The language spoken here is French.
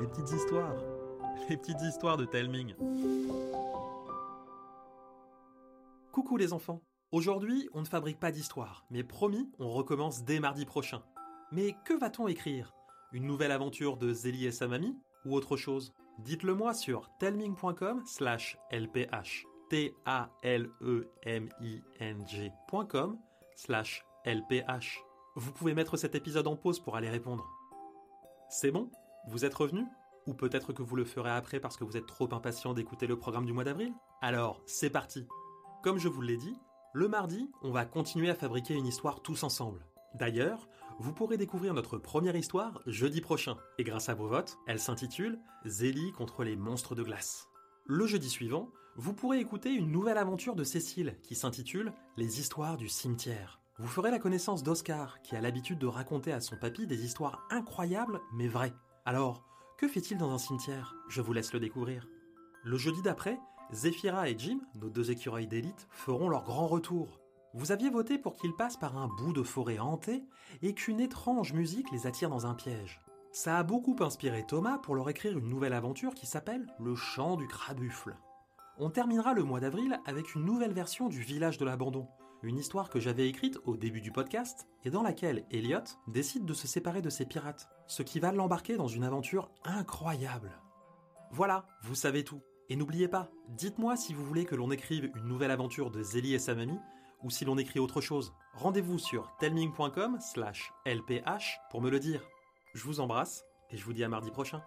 les petites histoires, les petites histoires de Telming. Coucou les enfants. Aujourd'hui, on ne fabrique pas d'histoire, mais promis, on recommence dès mardi prochain. Mais que va-t-on écrire? Une nouvelle aventure de Zélie et sa mamie Ou autre chose? Dites-le moi sur telming.com slash lph. T-A-L-E-M-I-N-G.com slash lph. Vous pouvez mettre cet épisode en pause pour aller répondre. C'est bon? Vous êtes revenu? Ou peut-être que vous le ferez après parce que vous êtes trop impatient d'écouter le programme du mois d'avril? Alors, c'est parti Comme je vous l'ai dit, le mardi, on va continuer à fabriquer une histoire tous ensemble. D'ailleurs, vous pourrez découvrir notre première histoire jeudi prochain, et grâce à vos votes, elle s'intitule Zélie contre les monstres de glace. Le jeudi suivant, vous pourrez écouter une nouvelle aventure de Cécile qui s'intitule Les histoires du cimetière. Vous ferez la connaissance d'Oscar, qui a l'habitude de raconter à son papy des histoires incroyables mais vraies. Alors, que fait-il dans un cimetière? Je vous laisse le découvrir. Le jeudi d'après, Zephyra et Jim, nos deux écureuils d'élite, feront leur grand retour. Vous aviez voté pour qu'ils passent par un bout de forêt hantée et qu'une étrange musique les attire dans un piège. Ça a beaucoup inspiré Thomas pour leur écrire une nouvelle aventure qui s'appelle Le chant du crabuffle. On terminera le mois d'avril avec une nouvelle version du village de l'abandon, une histoire que j'avais écrite au début du podcast et dans laquelle Elliot décide de se séparer de ses pirates, ce qui va l'embarquer dans une aventure incroyable. Voilà, vous savez tout. Et n'oubliez pas, dites-moi si vous voulez que l'on écrive une nouvelle aventure de Zélie et sa mamie, ou si l'on écrit autre chose. Rendez-vous sur telming.com slash lph pour me le dire. Je vous embrasse, et je vous dis à mardi prochain.